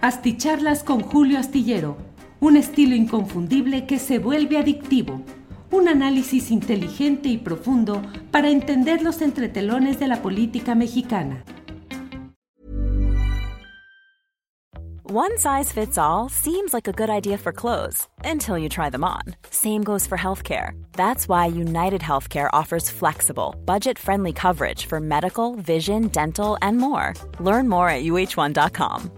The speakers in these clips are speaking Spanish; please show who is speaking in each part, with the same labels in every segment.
Speaker 1: Asticharlas con Julio Astillero, un estilo inconfundible que se vuelve adictivo. Un análisis inteligente y profundo para entender los entretelones de la política mexicana.
Speaker 2: One size fits all seems like a good idea for clothes until you try them on. Same goes for healthcare. That's why United Healthcare offers flexible, budget friendly coverage for medical, vision, dental, and more. Learn more at uh1.com.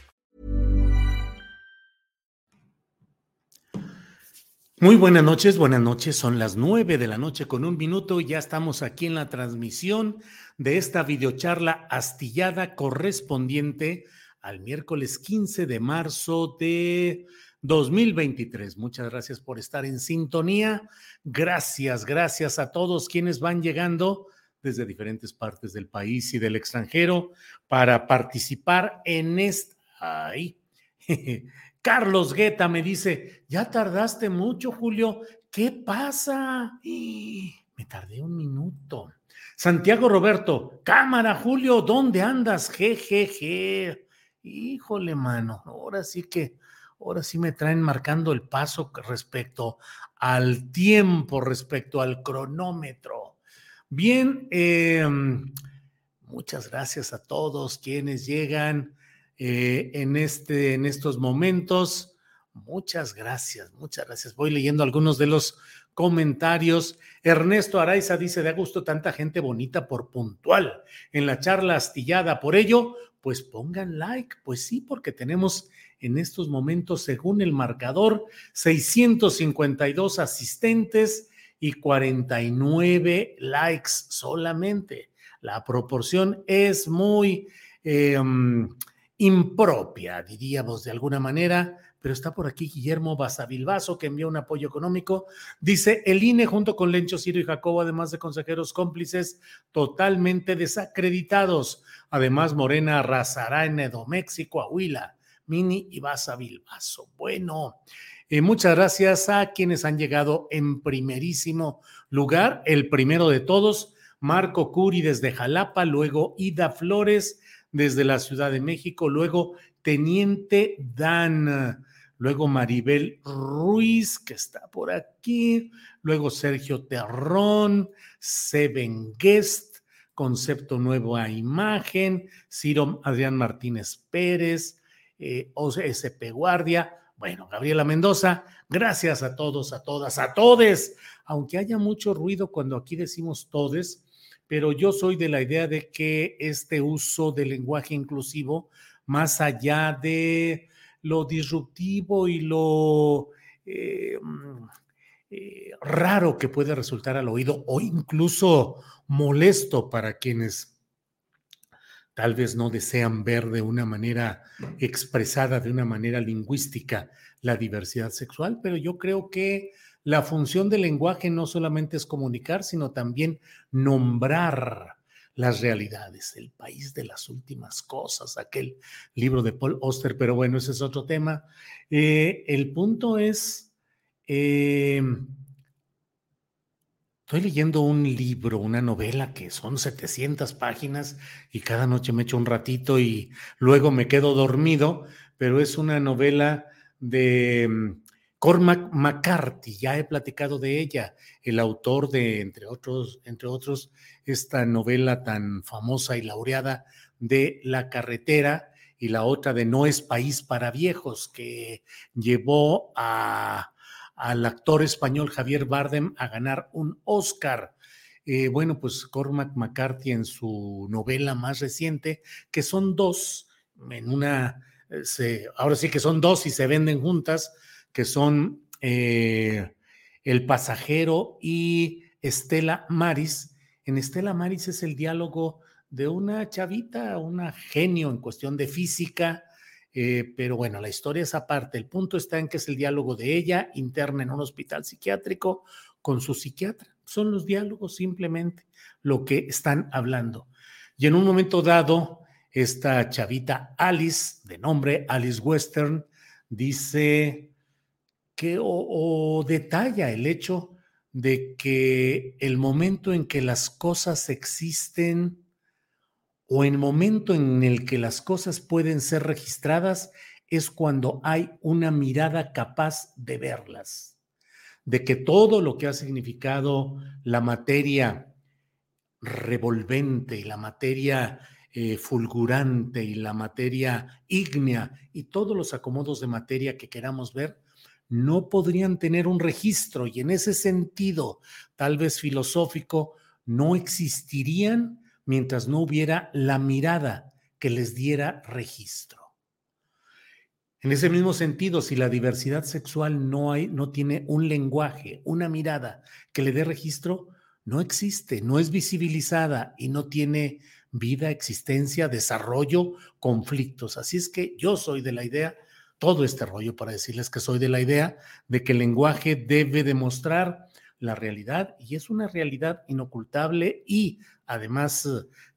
Speaker 3: Muy buenas noches, buenas noches. Son las nueve de la noche con un minuto y ya estamos aquí en la transmisión de esta videocharla astillada correspondiente al miércoles 15 de marzo de 2023. Muchas gracias por estar en sintonía. Gracias, gracias a todos quienes van llegando desde diferentes partes del país y del extranjero para participar en esta... Ay, Carlos Guetta me dice, ya tardaste mucho, Julio. ¿Qué pasa? Me tardé un minuto. Santiago Roberto, cámara, Julio, ¿dónde andas? Jejeje. Híjole, mano, ahora sí que, ahora sí me traen marcando el paso respecto al tiempo, respecto al cronómetro. Bien, em, muchas gracias a todos quienes llegan eh, en, este, en estos momentos. Muchas gracias, muchas gracias. Voy leyendo algunos de los comentarios. Ernesto Araiza dice, de gusto tanta gente bonita por puntual en la charla astillada. Por ello, pues pongan like. Pues sí, porque tenemos en estos momentos, según el marcador, 652 asistentes y 49 likes solamente. La proporción es muy... Em, impropia, diríamos de alguna manera, pero está por aquí Guillermo Basavilbaso, que envió un apoyo económico. Dice, el INE junto con Lencho, Ciro y Jacobo, además de consejeros cómplices, totalmente desacreditados. Además, Morena arrasará en Edomex y Coahuila. Mini y Basavilbaso. Bueno, eh, muchas gracias a quienes han llegado en primerísimo lugar. El primero de todos, Marco Curi desde Jalapa, luego Ida Flores, desde la Ciudad de México, luego Teniente Dan, luego Maribel Ruiz, que está por aquí, luego Sergio Terrón, Seven Guest, Concepto Nuevo a Imagen, Ciro Adrián Martínez Pérez, eh, OSP Guardia, bueno, Gabriela Mendoza, gracias a todos, a todas, a todes, aunque haya mucho ruido cuando aquí decimos todes, pero yo soy de la idea de que este uso del lenguaje inclusivo, más allá de lo disruptivo y lo eh, mm, eh, raro que puede resultar al oído o incluso molesto para quienes tal vez no desean ver de una manera expresada, de una manera lingüística, la diversidad sexual, pero yo creo que la función del lenguaje no solamente es comunicar, sino también nombrar las realidades, el país de las últimas cosas, aquel libro de Paul Oster, pero bueno, ese es otro tema. Eh, el punto es, em, estoy leyendo un libro, una novela que son 700 páginas y cada noche me echo un ratito y luego me quedo dormido, pero es una novela de Cormac McCarthy, ya he platicado de ella, el autor de, entre otros, entre otros, esta novela tan famosa y laureada de La carretera y la otra de No es país para viejos, que llevó al actor español Javier Bardem a ganar un Oscar. Eh, bueno, pues Cormac McCarthy en su novela más reciente, que son dos, en una, eh, se, ahora sí que son dos y se venden juntas, que son eh, El pasajero y Estela Maris. En Estela Maris es el diálogo de una chavita, una genio en cuestión de física, Eh, pero bueno, la historia es aparte. El punto está en que es el diálogo de ella interna en un hospital psiquiátrico con su psiquiatra. Son los diálogos simplemente lo que están hablando. Y en un momento dado, esta chavita Alice, de nombre Alice Western, dice o detalla el hecho de que el momento en que las cosas existen o el momento en el que las cosas pueden ser registradas es cuando hay una mirada capaz de verlas, de que todo lo que ha significado la materia revolvente y la materia eh, fulgurante y la materia ígnea y todos los acomodos de materia que queramos ver, no podrían tener un registro y en ese sentido, tal vez filosófico, no existirían mientras no hubiera la mirada que les diera registro. En ese mismo sentido, si la diversidad sexual no, hay, no tiene un lenguaje, una mirada que le dé registro, no existe, no es visibilizada y no tiene vida, existencia, desarrollo, conflictos. Así es que yo soy de la idea, todo este rollo para decirles que soy de la idea de que el lenguaje debe demostrar la realidad y es una realidad inocultable y además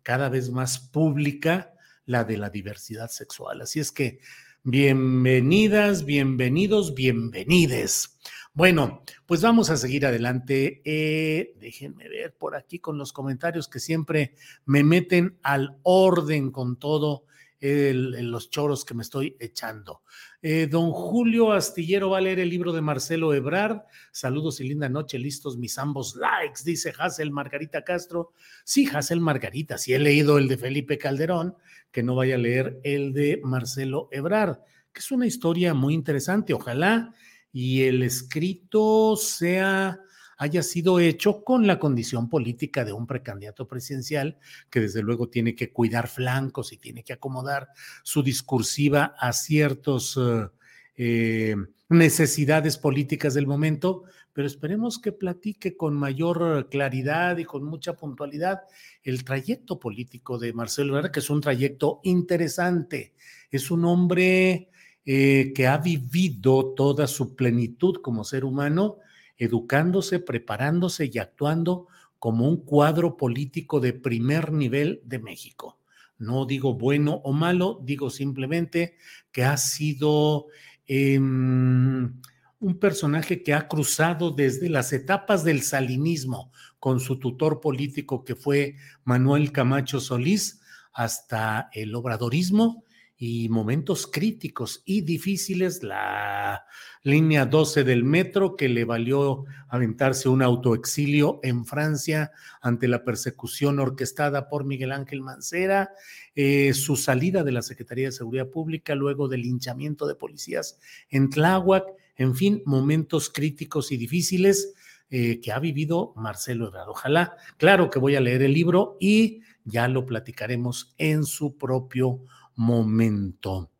Speaker 3: cada vez más pública la de la diversidad sexual. Así es que bienvenidas, bienvenidos, bienvenides. Bueno, pues vamos a seguir adelante. Eh, déjenme ver por aquí con los comentarios que siempre me meten al orden con todo los choros que me estoy echando. Eh, don Julio Astillero va a leer el libro de Marcelo Ebrard. Saludos y linda noche, listos mis ambos likes, dice Hazel Margarita Castro. Sí, Hazel Margarita, si he leído el de Felipe Calderón, que no vaya a leer el de Marcelo Ebrard, que es una historia muy interesante. Ojalá y el escrito sea haya sido hecho con la condición política de un precandidato presidencial que desde luego tiene que cuidar flancos y tiene que acomodar su discursiva a ciertos eh, eh, necesidades políticas del momento, pero esperemos que platique con mayor claridad y con mucha puntualidad el trayecto político de Marcelo Ebrard, que es un trayecto interesante. Es un hombre eh, que ha vivido toda su plenitud como ser humano educándose, preparándose y actuando como un cuadro político de primer nivel de México. No digo bueno o malo, digo simplemente que ha sido em, un personaje que ha cruzado desde las etapas del salinismo con su tutor político que fue Manuel Camacho Solís hasta el obradorismo y momentos críticos y difíciles, la línea 12 del metro que le valió aventarse un autoexilio en Francia ante la persecución orquestada por Miguel Ángel Mancera, eh, su salida de la Secretaría de Seguridad Pública luego del linchamiento de policías en Tláhuac, en fin, momentos críticos y difíciles eh, que ha vivido Marcelo Ebrard. Ojalá, claro que voy a leer el libro y ya lo platicaremos en su propio momento.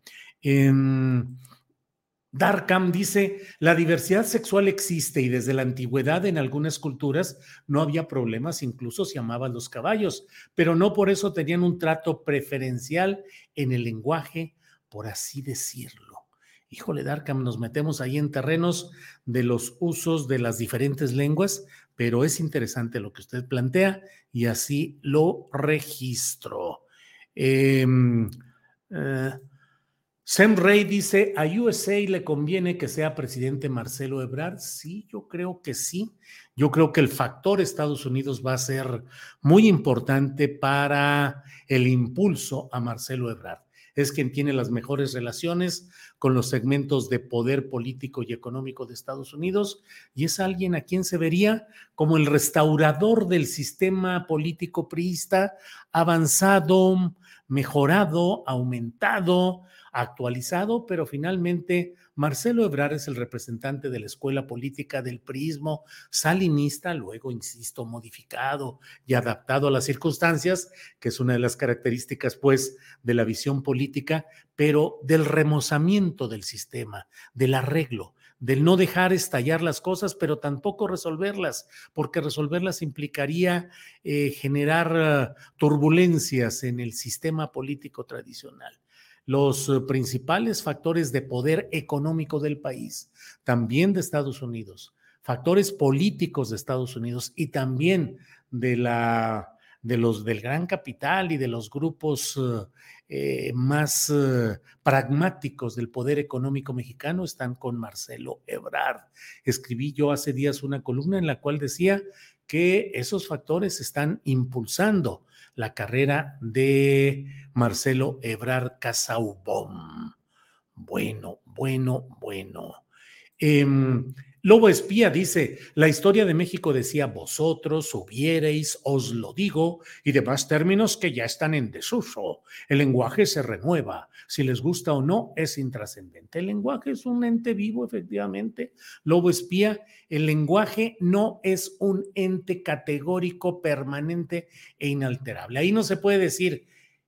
Speaker 3: Em, Darkham dice, la diversidad sexual existe y desde la antigüedad en algunas culturas no había problemas, incluso se amaban los caballos, pero no por eso tenían un trato preferencial en el lenguaje, por así decirlo. Híjole, Darkham, nos metemos ahí en terrenos de los usos de las diferentes lenguas, pero es interesante lo que usted plantea y así lo registro. Eh, eh, Sam Ray dice, ¿a USA le conviene que sea presidente Marcelo Ebrard? Sí, yo creo que sí. Yo creo que el factor Estados Unidos va a ser muy importante para el impulso a Marcelo Ebrard. Es quien tiene las mejores relaciones con los segmentos de poder político y económico de Estados Unidos y es alguien a quien se vería como el restaurador del sistema político priista avanzado, mejorado, aumentado, actualizado, pero finalmente Marcelo Ebrard es el representante de la escuela política del prismo salinista, luego, insisto, modificado y adaptado a las circunstancias, que es una de las características, pues, de la visión política, pero del remozamiento del sistema, del arreglo del no dejar estallar las cosas, pero tampoco resolverlas, porque resolverlas implicaría eh, generar uh, turbulencias en el sistema político tradicional. los eh, principales factores de poder económico del país, también de Estados Unidos, factores políticos de Estados Unidos y también de la de los del gran capital y de los grupos eh, más eh, pragmáticos del poder económico mexicano están con Marcelo Ebrard. Escribí yo hace días una columna en la cual decía que esos factores están impulsando la carrera de Marcelo Ebrard Casaubon. Bueno, bueno, bueno. Em, Lobo Espía dice, la historia de México decía vosotros, hubierais, os lo digo, y demás términos que ya están en desuso. El lenguaje se renueva, si les gusta o no, es intrascendente. El lenguaje es un ente vivo, efectivamente. Lobo Espía, el lenguaje no es un ente categórico, permanente e inalterable. Ahí no se puede decir,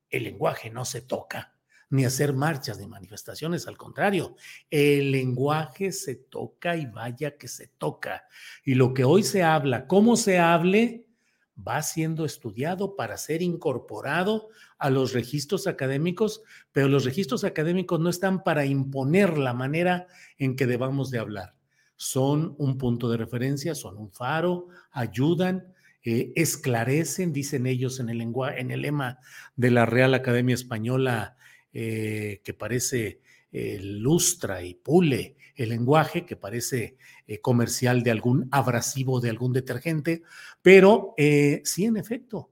Speaker 3: el lenguaje no se toca ni hacer marchas ni manifestaciones, al contrario, el lenguaje se toca y vaya que se toca. Y lo que hoy se habla, cómo se hable, va siendo estudiado para ser incorporado a los registros académicos, pero los registros académicos no están para imponer la manera en que debamos de hablar. Son un punto de referencia, son un faro, ayudan, eh, esclarecen, dicen ellos en el, en el lema de la Real Academia Española, eh, que parece eh, lustra y pule el lenguaje, que parece eh, comercial de algún abrasivo de algún detergente, pero sí, en efecto,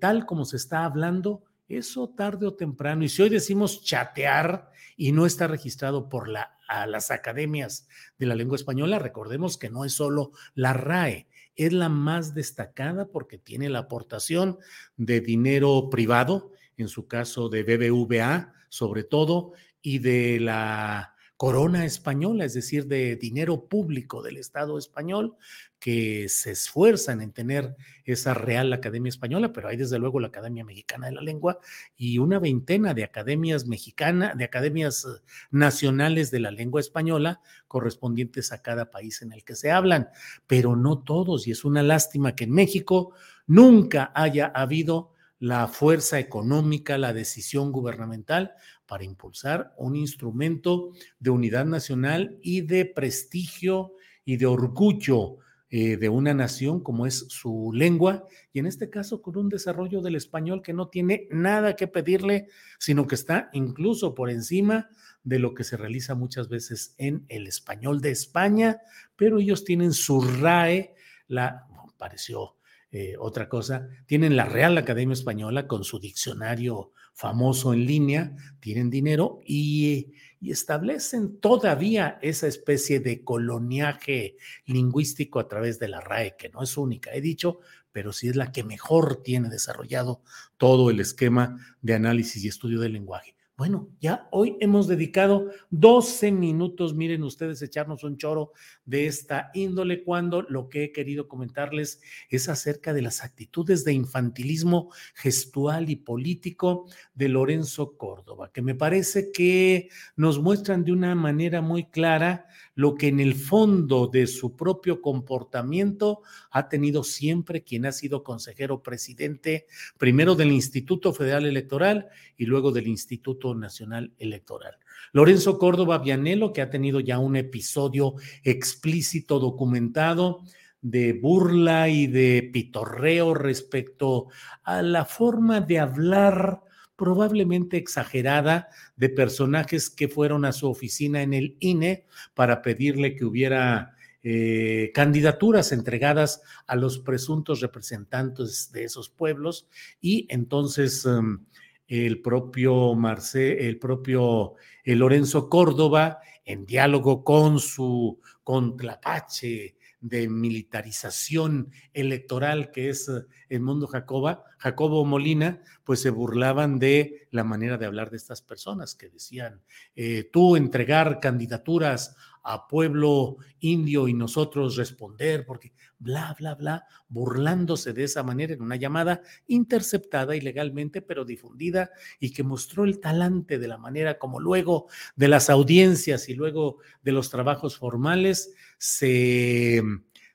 Speaker 3: tal como se está hablando, eso tarde o temprano, y si hoy decimos chatear y no está registrado por las academias de la lengua española, recordemos que no es solo la RAE, es la más destacada porque tiene la aportación de dinero privado, en su caso de BBVA sobre todo, y de la corona española, es decir, de dinero público del Estado español, que se esfuerzan en tener esa Real Academia Española, pero hay desde luego la Academia Mexicana de la Lengua y una veintena de academias mexicanas, de academias nacionales de la lengua española correspondientes a cada país en el que se hablan, pero no todos, y es una lástima que en México nunca haya habido la fuerza económica, la decisión gubernamental para impulsar un instrumento de unidad nacional y de prestigio y de orgullo eh, de una nación como es su lengua, y en este caso con un desarrollo del español que no tiene nada que pedirle, sino que está incluso por encima de lo que se realiza muchas veces en el español de España, pero ellos tienen su RAE, la pareció eh, otra cosa, tienen la Real Academia Española con su diccionario famoso en línea, tienen dinero y, y, establecen todavía esa especie de coloniaje lingüístico a través de la RAE, que no es única, he dicho, pero sí es la que mejor tiene desarrollado todo el esquema de análisis y estudio del lenguaje. Bueno, ya hoy hemos dedicado 12 minutos, miren ustedes, echarnos un choro de esta índole cuando lo que he querido comentarles es acerca de las actitudes de infantilismo gestual y político de Lorenzo Córdoba, que me parece que nos muestran de una manera muy clara lo que en el fondo de su propio comportamiento ha tenido siempre quien ha sido consejero presidente, primero del Instituto Federal Electoral y luego del Instituto Nacional Electoral. Lorenzo Córdoba Vianelo, que ha tenido ya un episodio explícito documentado de burla y de pitorreo respecto a la forma de hablar probablemente exagerada de personajes que fueron a su oficina en el INE para pedirle que hubiera eh, candidaturas entregadas a los presuntos representantes de esos pueblos. Y entonces em, el propio el propio eh, Lorenzo Córdoba, en diálogo con su contrapache de militarización electoral que es el mundo Jacoba, Jacobo Molina, pues se burlaban de la manera de hablar de estas personas que decían, eh, tú entregar candidaturas a pueblo indio y nosotros responder, porque bla, bla, bla, burlándose de esa manera en una llamada interceptada ilegalmente, pero difundida y que mostró el talante de la manera como luego de las audiencias y luego de los trabajos formales se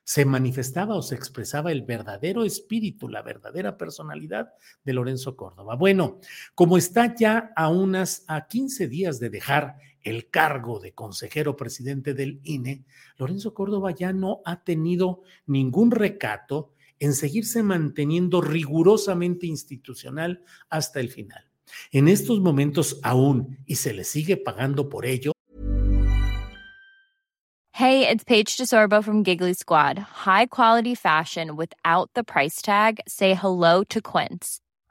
Speaker 3: se manifestaba o se expresaba el verdadero espíritu, la verdadera personalidad de Lorenzo Córdoba. Bueno, como está ya a unas a 15 días de dejar el cargo de consejero presidente del INE, Lorenzo Córdoba ya no ha tenido ningún recato en seguirse manteniendo rigurosamente institucional hasta el final. En estos momentos aún, y se le sigue pagando por ello,
Speaker 4: Hey, it's Paige DeSorbo from Giggly Squad. High quality fashion without the price tag. Say hello to Quince.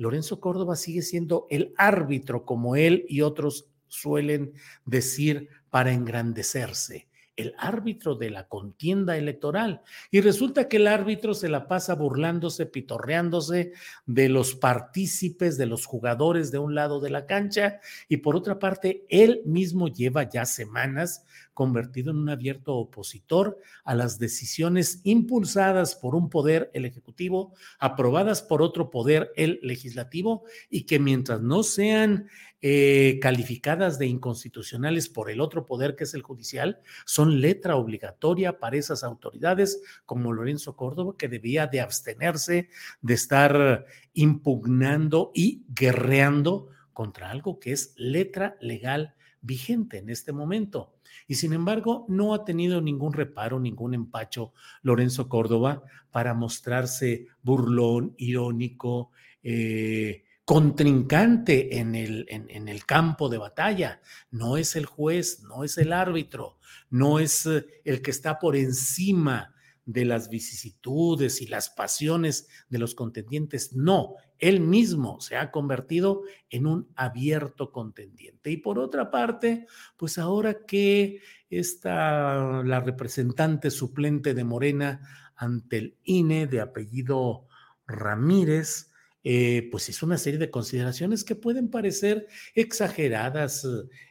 Speaker 3: Lorenzo Córdoba sigue siendo el árbitro como él y otros suelen decir para engrandecerse el árbitro de la contienda electoral. Y resulta que el árbitro se la pasa burlándose, pitorreándose de los partícipes, de los jugadores de un lado de la cancha, y por otra parte, él mismo lleva ya semanas convertido en un abierto opositor a las decisiones impulsadas por un poder, el Ejecutivo, aprobadas por otro poder, el Legislativo, y que mientras no sean eh, calificadas de inconstitucionales por el otro poder que es el judicial, son letra obligatoria para esas autoridades como Lorenzo Córdoba, que debía de abstenerse de estar impugnando y guerreando contra algo que es letra legal vigente en este momento. Y sin embargo, no ha tenido ningún reparo, ningún empacho Lorenzo Córdoba para mostrarse burlón, irónico, eh, contrincante en el, en, el campo de batalla. No es el juez, no es el árbitro, no es eh, el que está por encima de las vicisitudes y las pasiones de los contendientes. No, él mismo se ha convertido en un abierto contendiente. Y por otra parte, pues ahora que está la representante suplente de Morena ante el INE de apellido Ramírez, eh, pues es una serie de consideraciones que pueden parecer exageradas,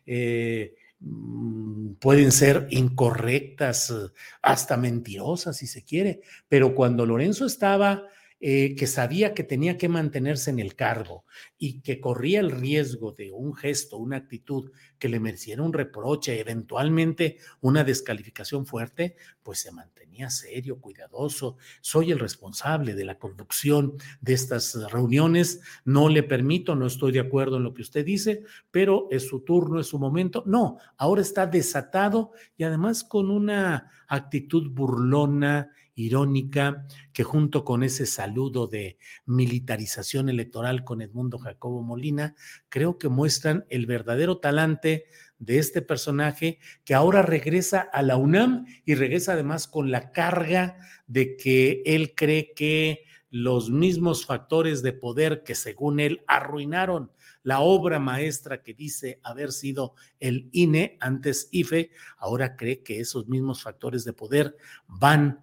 Speaker 3: eh, mm, pueden ser incorrectas, hasta mentirosas si se quiere, pero cuando Lorenzo estaba eh, que sabía que tenía que mantenerse en el cargo y que corría el riesgo de un gesto, una actitud que le mereciera un reproche, eventualmente una descalificación fuerte, pues se mantenía serio, cuidadoso. Soy el responsable de la conducción de estas reuniones, no le permito, no estoy de acuerdo en lo que usted dice, pero es su turno, es su momento. No, ahora está desatado y además con una actitud burlona irónica que junto con ese saludo de militarización electoral con Edmundo Jacobo Molina, creo que muestran el verdadero talante de este personaje que ahora regresa a la UNAM y regresa además con la carga de que él cree que los mismos factores de poder que según él arruinaron la obra maestra que dice haber sido el INE, antes IFE, ahora cree que esos mismos factores de poder van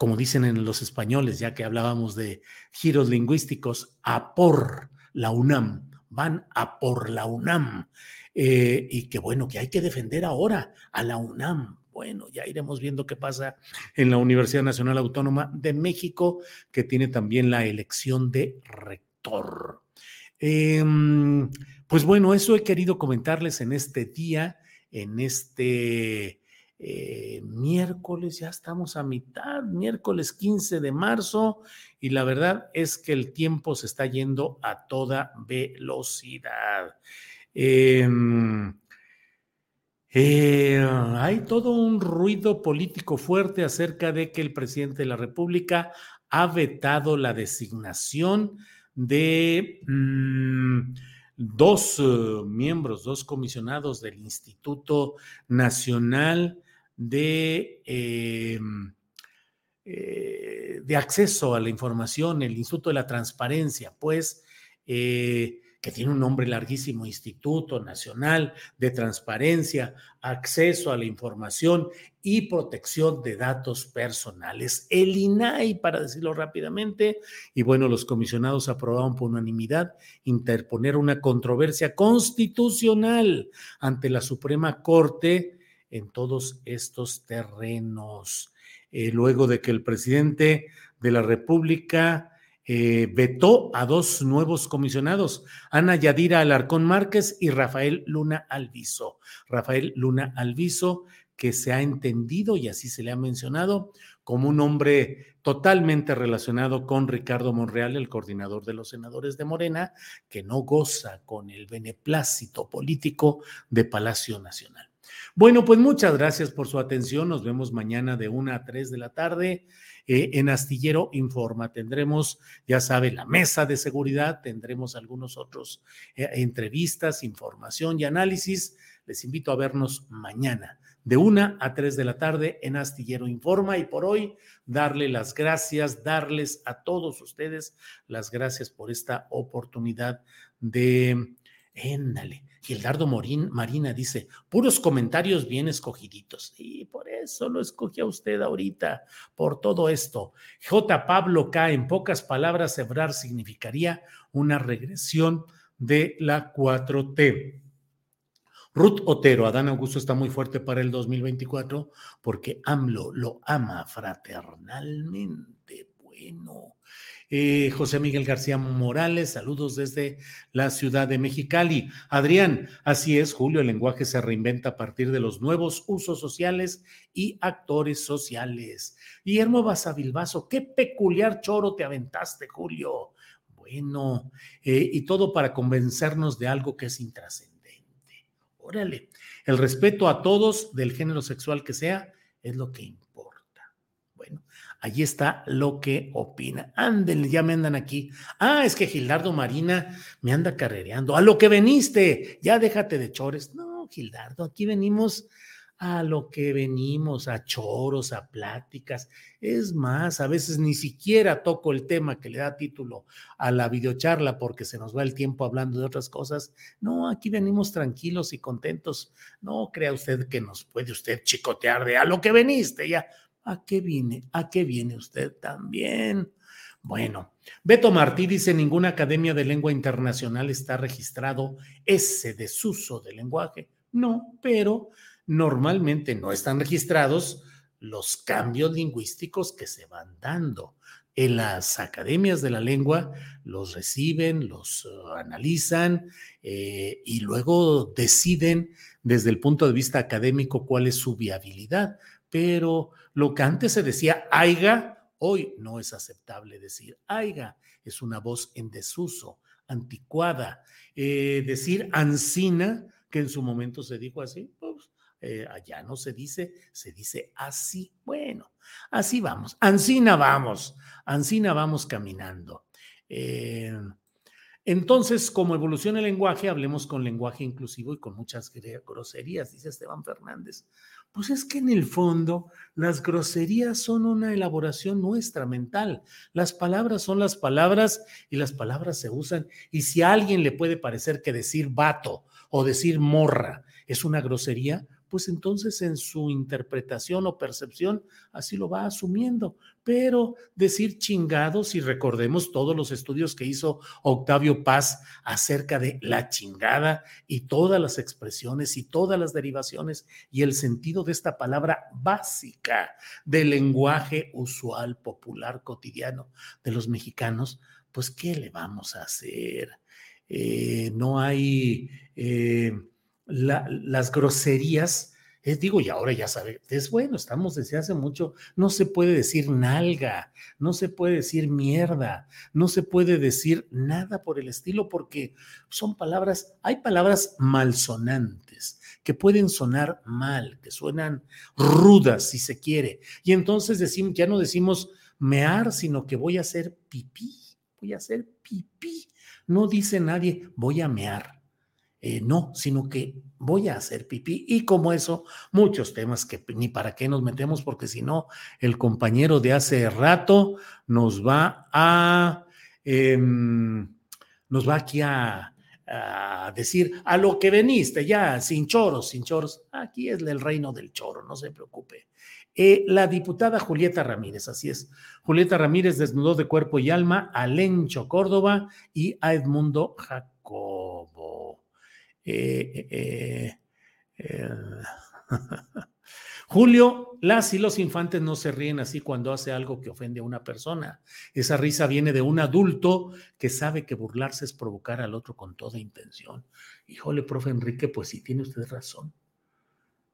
Speaker 3: como dicen en los españoles, ya que hablábamos de giros lingüísticos, a por la UNAM, van a por la UNAM. Eh, y que bueno, que hay que defender ahora a la UNAM. Bueno, ya iremos viendo qué pasa en la Universidad Nacional Autónoma de México, que tiene también la elección de rector. Em, pues bueno, eso he querido comentarles en este día, en este eh, miércoles, ya estamos a mitad, miércoles 15 de marzo, y la verdad es que el tiempo se está yendo a toda velocidad. Em, Eh, hay todo un ruido político fuerte acerca de que el presidente de la República ha vetado la designación de mm, dos uh, miembros, dos comisionados del Instituto Nacional de, eh, eh, de Acceso a la Información, el Instituto de la Transparencia, pues eh, que tiene un nombre larguísimo, Instituto Nacional de Transparencia, Acceso a la Información y Protección de Datos Personales, el INAI, para decirlo rápidamente. Y bueno, los comisionados aprobaron por unanimidad interponer una controversia constitucional ante la Suprema Corte en todos estos terrenos. Eh, luego de que el presidente de la República eh, vetó a dos nuevos comisionados, Ana Yadira Alarcón Márquez y Rafael Luna Alviso. Rafael Luna Alviso, que se ha entendido y así se le ha mencionado como un hombre totalmente relacionado con Ricardo Monreal, el coordinador de los senadores de Morena, que no goza con el beneplácito político de Palacio Nacional. Bueno, pues muchas gracias por su atención. Nos vemos mañana de una a tres de la tarde. Eh, en Astillero Informa tendremos, ya sabe, la mesa de seguridad, tendremos algunos otros eh, entrevistas, información y análisis. Les invito a vernos mañana de una a tres de la tarde en Astillero Informa y por hoy darle las gracias, darles a todos ustedes las gracias por esta oportunidad de, éndale, Gildardo Morín, Marina dice, puros comentarios bien escogiditos. Y por eso lo escogí a usted ahorita, por todo esto. J. Pablo K. En pocas palabras, Ebrar significaría una regresión de la 4T. Ruth Otero, Adán Augusto está muy fuerte para el 2024 porque AMLO lo ama fraternalmente. Bueno, eh, José Miguel García Morales, saludos desde la ciudad de Mexicali. Adrián, así es, Julio, el lenguaje se reinventa a partir de los nuevos usos sociales y actores sociales. Guillermo Basavilbaso, qué peculiar choro te aventaste, Julio. Bueno, eh, y todo para convencernos de algo que es intrascendente. Órale, el respeto a todos del género sexual que sea es lo que Allí está lo que opina. Ándele, ya me andan aquí. Ah, es que Gildardo Marina me anda carrereando. A lo que veniste, ya déjate de chores. No, Gildardo, aquí venimos a lo que venimos, a choros, a pláticas. Es más, a veces ni siquiera toco el tema que le da título a la videocharla porque se nos va el tiempo hablando de otras cosas. No, aquí venimos tranquilos y contentos. No crea usted que nos puede usted chicotear de a lo que veniste ya. ¿A qué viene? ¿A qué viene usted también? Bueno, Beto Martí dice, ninguna academia de lengua internacional está registrado ese desuso del lenguaje. No, pero normalmente no están registrados los cambios lingüísticos que se van dando. En las academias de la lengua los reciben, los uh, analizan eh, y luego deciden desde el punto de vista académico cuál es su viabilidad. Pero lo que antes se decía aiga, hoy no es aceptable decir aiga, es una voz en desuso, anticuada. Eh, decir ansina, que en su momento se dijo así, pues eh, allá no se dice, se dice así. Bueno, así vamos, ansina vamos, ansina vamos caminando. Eh, entonces, como evoluciona el lenguaje, hablemos con lenguaje inclusivo y con muchas groserías, dice Esteban Fernández. Pues es que en el fondo las groserías son una elaboración nuestra mental. Las palabras son las palabras y las palabras se usan. Y si a alguien le puede parecer que decir vato o decir morra es una grosería, pues entonces en su interpretación o percepción así lo va asumiendo. Pero decir chingados, y recordemos todos los estudios que hizo Octavio Paz acerca de la chingada y todas las expresiones y todas las derivaciones y el sentido de esta palabra básica del lenguaje usual, popular, cotidiano de los mexicanos, pues ¿qué le vamos a hacer? Eh, no hay... Eh, las groserías Es, digo, y ahora ya sabe, es bueno, estamos desde hace mucho, no se puede decir nalga, no se puede decir mierda, no se puede decir nada por el estilo, porque son palabras, hay palabras malsonantes que pueden sonar mal, que suenan rudas si se quiere. Y entonces decimos, ya no decimos mear, sino que voy a hacer pipí, voy a hacer pipí. No dice nadie, voy a mear eh, no, sino que voy a hacer pipí. Y como eso, muchos temas que ni para qué nos metemos, porque si no, el compañero de hace rato nos va a, em, nos va aquí a, decir a lo que veniste, ya, sin choros, sin choros. Aquí es el reino del choro, no se preocupe. Eh, la diputada Julieta Ramírez, así es. Julieta Ramírez desnudó de cuerpo y alma a Lencho Córdoba y a Edmundo Jacobo. Eh, eh, eh, Julio, las y los infantes no se ríen así cuando hace algo que ofende a una persona. Esa risa viene de un adulto que sabe que burlarse es provocar al otro con toda intención. Híjole, profe Enrique, pues sí, tiene usted razón.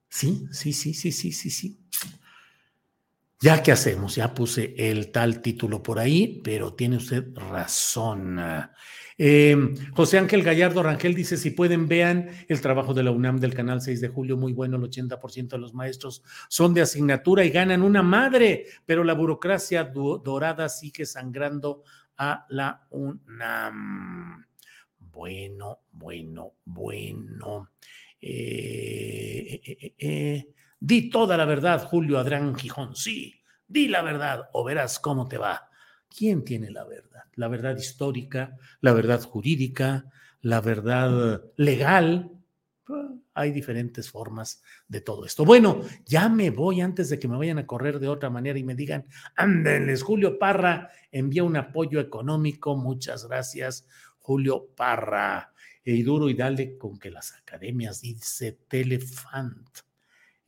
Speaker 3: Sí, sí, sí, sí, sí, sí, sí. Ya que hacemos, ya puse el tal título por ahí, pero tiene usted razón. Em, José Ángel Gallardo Rangel dice, si pueden, vean el trabajo de la UNAM del canal 6 de julio, muy bueno, el 80% de los maestros son de asignatura y ganan una madre, pero la burocracia dorada sigue sangrando a la UNAM. Bueno, bueno, bueno. Eh, eh, eh, di toda la verdad, Julio Adrián Gijón, sí, di la verdad o verás cómo te va. ¿Quién tiene la verdad? La verdad histórica, la verdad jurídica, la verdad legal. Ah, hay diferentes formas de todo esto. Bueno, ya me voy antes de que me vayan a correr de otra manera y me digan, ándenles, Julio Parra envía un apoyo económico. Muchas gracias, Julio Parra. Y duro y dale con que las academias, dice Telefant.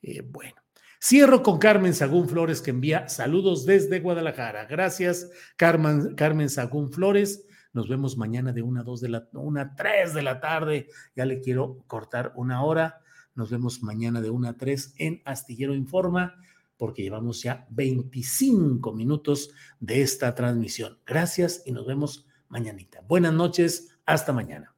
Speaker 3: Eh, bueno, Cierro con Carmen Sagún Flores que envía saludos desde Guadalajara. Gracias, Carmen, Carmen Sagún Flores. Nos vemos mañana de una a dos de la una tres de la tarde. Ya le quiero cortar una hora. Nos vemos mañana de una a tres en Astillero Informa, porque llevamos ya 25 minutos de esta transmisión. Gracias y nos vemos mañanita. Buenas noches, hasta mañana.